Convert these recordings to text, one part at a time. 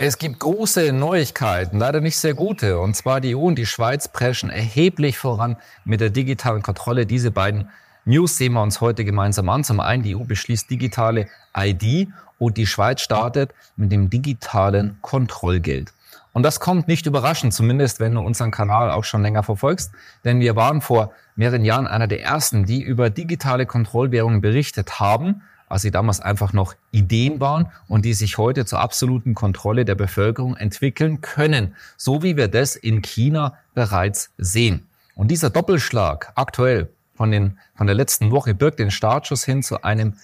Es gibt große Neuigkeiten, leider nicht sehr gute. Und zwar die EU und die Schweiz preschen erheblich voran mit der digitalen Kontrolle. Diese beiden News sehen wir uns heute gemeinsam an. Zum einen, die EU beschließt digitale ID und die Schweiz startet mit dem digitalen Kontrollgeld. Und das kommt nicht überraschend, zumindest wenn du unseren Kanal auch schon länger verfolgst, denn wir waren vor mehreren Jahren einer der ersten, die über digitale Kontrollwährungen berichtet haben als sie damals einfach noch Ideen waren und die sich heute zur absoluten Kontrolle der Bevölkerung entwickeln können, so wie wir das in China bereits sehen. Und dieser Doppelschlag aktuell von, den, von der letzten Woche birgt den Startschuss hin zu einem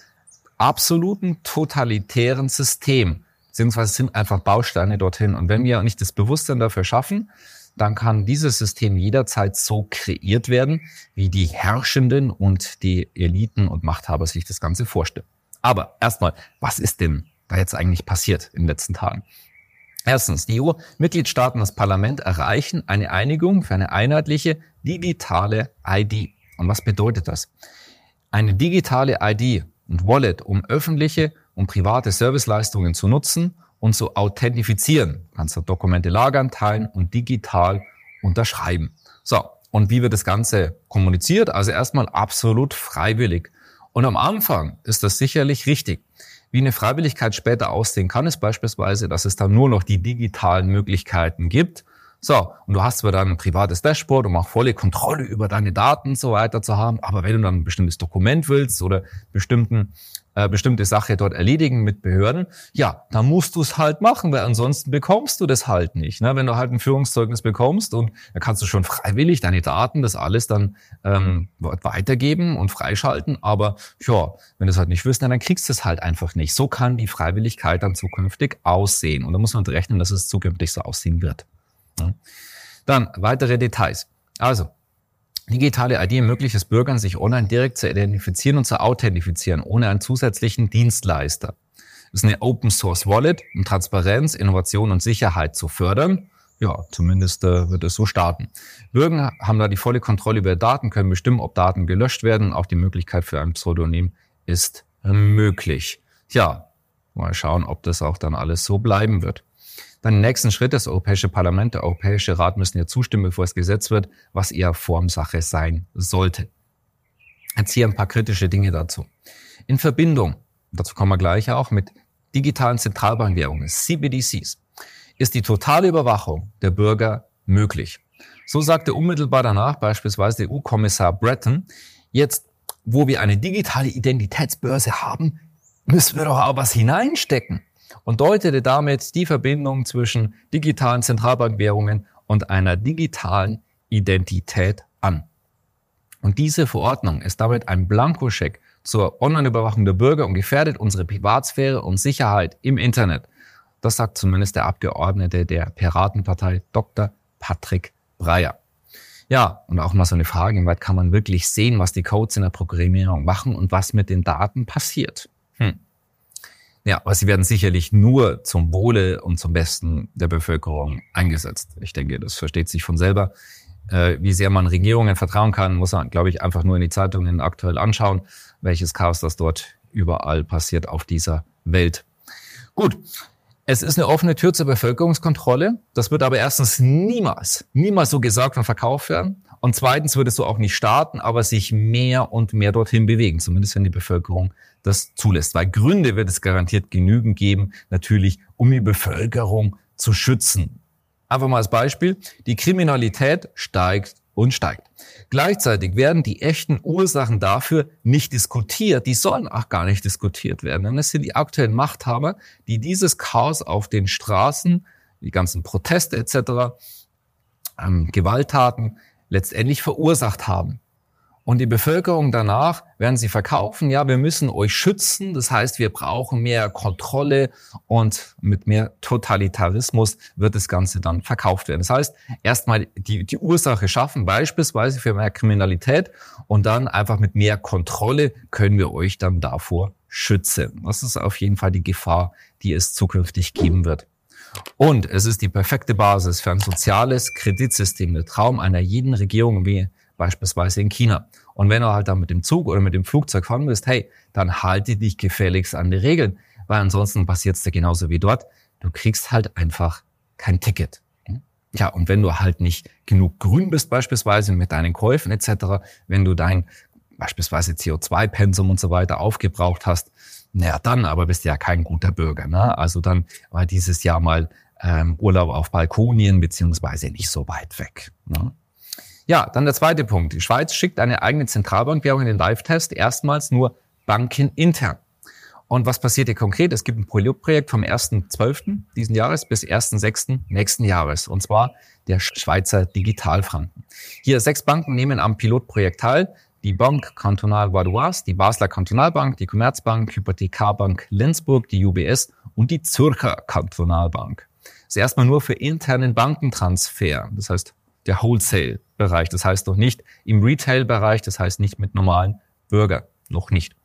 absoluten totalitären System, beziehungsweise sind einfach Bausteine dorthin. Und wenn wir nicht das Bewusstsein dafür schaffen, dann kann dieses System jederzeit so kreiert werden, wie die Herrschenden und die Eliten und Machthaber sich das Ganze vorstellen. Aber erstmal, was ist denn da jetzt eigentlich passiert in den letzten Tagen? Erstens, die EU-Mitgliedstaaten und das Parlament erreichen eine Einigung für eine einheitliche digitale ID. Und was bedeutet das? Eine digitale ID und Wallet, um öffentliche und private Serviceleistungen zu nutzen und zu authentifizieren. Kannst du Dokumente lagern, teilen und digital unterschreiben. So, und wie wird das Ganze kommuniziert? Also erstmal absolut freiwillig. Und am Anfang ist das sicherlich richtig. Wie eine Freiwilligkeit später aussehen kann, ist beispielsweise, dass es dann nur noch die digitalen Möglichkeiten gibt. So, und du hast zwar dann ein privates Dashboard, um auch volle Kontrolle über deine Daten und so weiter zu haben, aber wenn du dann ein bestimmtes Dokument willst oder bestimmten äh, bestimmte Sache dort erledigen mit Behörden, ja, dann musst du es halt machen, weil ansonsten bekommst du das halt nicht. Ne? Wenn du halt ein Führungszeugnis bekommst und dann kannst du schon freiwillig deine Daten, das alles dann ähm, weitergeben und freischalten, aber ja, wenn du es halt nicht wirst, dann kriegst du es halt einfach nicht. So kann die Freiwilligkeit dann zukünftig aussehen und da muss man rechnen, dass es zukünftig so aussehen wird. Ne? Dann weitere Details. Also, Digitale ID ermöglicht es Bürgern, sich online direkt zu identifizieren und zu authentifizieren, ohne einen zusätzlichen Dienstleister. Es ist eine Open Source Wallet, um Transparenz, Innovation und Sicherheit zu fördern. Ja, zumindest äh, wird es so starten. Bürger haben da die volle Kontrolle über Daten, können bestimmen, ob Daten gelöscht werden. Auch die Möglichkeit für ein Pseudonym ist möglich. Ja, mal schauen, ob das auch dann alles so bleiben wird. Dann im nächsten Schritt, das Europäische Parlament, der Europäische Rat müssen ja zustimmen, bevor es Gesetz wird, was eher Formsache sein sollte. Jetzt hier ein paar kritische Dinge dazu. In Verbindung, dazu kommen wir gleich auch, mit digitalen Zentralbankwährungen, CBDCs, ist die totale Überwachung der Bürger möglich. So sagte unmittelbar danach beispielsweise der EU-Kommissar Breton, jetzt, wo wir eine digitale Identitätsbörse haben, müssen wir doch auch was hineinstecken und deutete damit die Verbindung zwischen digitalen Zentralbankwährungen und einer digitalen Identität an. Und diese Verordnung ist damit ein Blankoscheck zur Online-Überwachung der Bürger und gefährdet unsere Privatsphäre und Sicherheit im Internet. Das sagt zumindest der Abgeordnete der Piratenpartei Dr. Patrick Breyer. Ja, und auch mal so eine Frage, inwieweit kann man wirklich sehen, was die Codes in der Programmierung machen und was mit den Daten passiert? Hm. Ja, aber sie werden sicherlich nur zum Wohle und zum Besten der Bevölkerung eingesetzt. Ich denke, das versteht sich von selber. Äh, wie sehr man Regierungen vertrauen kann, muss man, glaube ich, einfach nur in die Zeitungen aktuell anschauen, welches Chaos das dort überall passiert auf dieser Welt. Gut, es ist eine offene Tür zur Bevölkerungskontrolle. Das wird aber erstens niemals, niemals so gesagt und verkauft werden. Und zweitens wird es so auch nicht starten, aber sich mehr und mehr dorthin bewegen, zumindest wenn die Bevölkerung das zulässt. Weil Gründe wird es garantiert genügend geben, natürlich, um die Bevölkerung zu schützen. Einfach mal als Beispiel, die Kriminalität steigt und steigt. Gleichzeitig werden die echten Ursachen dafür nicht diskutiert. Die sollen auch gar nicht diskutiert werden. Denn es sind die aktuellen Machthaber, die dieses Chaos auf den Straßen, die ganzen Proteste etc., ähm, Gewalttaten letztendlich verursacht haben. Und die Bevölkerung danach werden sie verkaufen, ja, wir müssen euch schützen. Das heißt, wir brauchen mehr Kontrolle und mit mehr Totalitarismus wird das Ganze dann verkauft werden. Das heißt, erstmal die, die Ursache schaffen, beispielsweise für mehr Kriminalität und dann einfach mit mehr Kontrolle können wir euch dann davor schützen. Das ist auf jeden Fall die Gefahr, die es zukünftig geben wird. Und es ist die perfekte Basis für ein soziales Kreditsystem, der Traum einer jeden Regierung wie beispielsweise in China. Und wenn du halt dann mit dem Zug oder mit dem Flugzeug fahren willst, hey, dann halte dich gefälligst an die Regeln, weil ansonsten passiert es dir genauso wie dort. du kriegst halt einfach kein Ticket. Ja, und wenn du halt nicht genug grün bist beispielsweise mit deinen Käufen etc., wenn du dein beispielsweise CO2-Pensum und so weiter aufgebraucht hast, naja, dann aber bist du ja kein guter Bürger. Ne? Also dann war dieses Jahr mal ähm, Urlaub auf Balkonien beziehungsweise nicht so weit weg. Ne? Ja, dann der zweite Punkt. Die Schweiz schickt eine eigene Zentralbankwährung in den Live-Test, erstmals nur bankenintern. Und was passiert hier konkret? Es gibt ein Pilotprojekt vom 1.12. diesen Jahres bis 1.6. nächsten Jahres. Und zwar der Schweizer Digitalfranken. Hier sechs Banken nehmen am Pilotprojekt teil. Die Banque Cantonale Vaudoise, die Basler Kantonalbank, die Commerzbank, Hypothekarbank Linzburg, die UBS und die Zürcher Kantonalbank. Das ist erstmal nur für internen Bankentransfer. Das heißt, der Wholesale-Bereich. Das heißt doch nicht im Retail-Bereich. Das heißt nicht mit normalen Bürger. Noch nicht.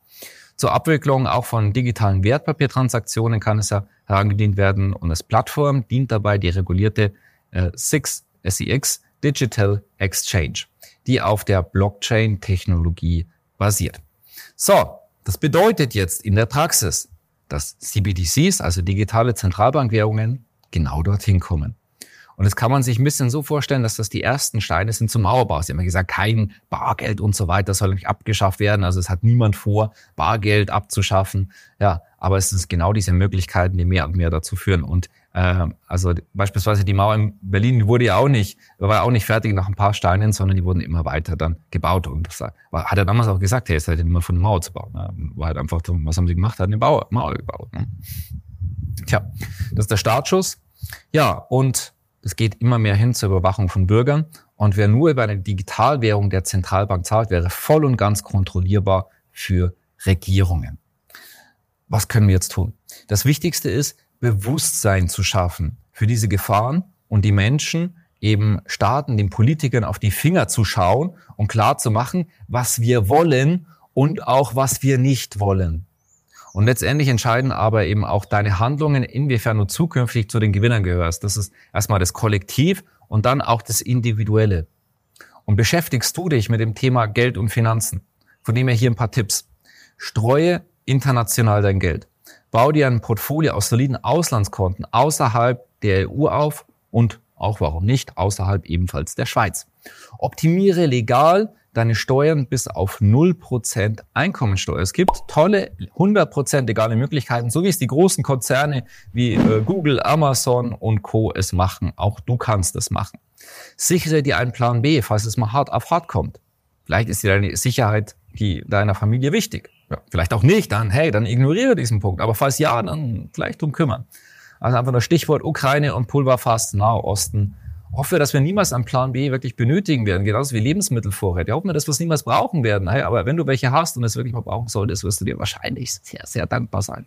Zur Abwicklung auch von digitalen Wertpapiertransaktionen kann es ja herangedient werden und als Plattform dient dabei die regulierte äh, SIX, SEX Digital Exchange, die auf der Blockchain-Technologie basiert. So, das bedeutet jetzt in der Praxis, dass CBDCs, also digitale Zentralbankwährungen, genau dorthin kommen. Und das kann man sich ein bisschen so vorstellen, dass das die ersten Steine sind zum Mauerbau. Sie haben ja gesagt, kein Bargeld und so weiter soll nicht abgeschafft werden. Also es hat niemand vor, Bargeld abzuschaffen. Ja, aber es ist genau diese Möglichkeiten, die mehr und mehr dazu führen. Und also beispielsweise die Mauer in Berlin die wurde ja auch nicht, war auch nicht fertig nach ein paar Steinen, sondern die wurden immer weiter dann gebaut. Und das hat er damals auch gesagt, hey, es seid immer von der Mauer zu bauen. Ne? War halt einfach, was haben sie gemacht? Hat eine Mauer, Mauer gebaut. Ne? Tja, das ist der Startschuss. Ja, und es geht immer mehr hin zur Überwachung von Bürgern. Und wer nur über eine Digitalwährung der Zentralbank zahlt, wäre voll und ganz kontrollierbar für Regierungen. Was können wir jetzt tun? Das Wichtigste ist, Bewusstsein zu schaffen für diese Gefahren und die Menschen eben Staaten, den Politikern auf die Finger zu schauen und klar zu machen, was wir wollen und auch was wir nicht wollen. Und letztendlich entscheiden aber eben auch deine Handlungen, inwiefern du zukünftig zu den Gewinnern gehörst. Das ist erstmal das Kollektiv und dann auch das Individuelle. Und beschäftigst du dich mit dem Thema Geld und Finanzen? Von dem her hier ein paar Tipps. Streue international dein Geld. Bau dir ein Portfolio aus soliden Auslandskonten außerhalb der EU auf und auch warum nicht außerhalb ebenfalls der Schweiz. Optimiere legal deine Steuern bis auf 0% Einkommensteuer. Es gibt tolle 100% legale Möglichkeiten, so wie es die großen Konzerne wie äh, Google, Amazon und Co. es machen. Auch du kannst es machen. Sichere dir einen Plan B, falls es mal hart auf hart kommt. Vielleicht ist dir deine Sicherheit die deiner Familie wichtig. Ja, vielleicht auch nicht, dann hey, dann ignoriere diesen Punkt. Aber falls ja, dann vielleicht drum kümmern. Also einfach das Stichwort Ukraine und Pulverfass, Nahosten hoffe, dass wir niemals einen Plan B wirklich benötigen werden, genauso wie Lebensmittelvorräte. Ich hoffe, dass wir es niemals brauchen werden. Hey, aber wenn du welche hast und es wirklich mal brauchen solltest, wirst du dir wahrscheinlich sehr, sehr dankbar sein.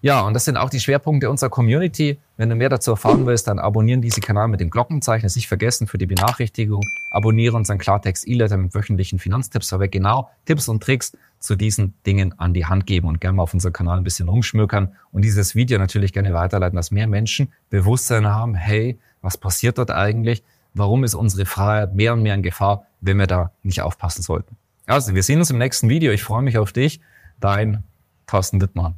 Ja, und das sind auch die Schwerpunkte unserer Community. Wenn du mehr dazu erfahren willst, dann abonnieren diesen Kanal mit dem Glockenzeichen. Nicht vergessen für die Benachrichtigung. Abonniere unseren Klartext E-Letter mit wöchentlichen Finanztipps, weil wir genau Tipps und Tricks zu diesen Dingen an die Hand geben und gerne mal auf unserem Kanal ein bisschen rumschmökern und dieses Video natürlich gerne weiterleiten, dass mehr Menschen Bewusstsein haben, hey, was passiert dort eigentlich? Warum ist unsere Freiheit mehr und mehr in Gefahr, wenn wir da nicht aufpassen sollten? Also, wir sehen uns im nächsten Video. Ich freue mich auf dich. Dein Thorsten Wittmann.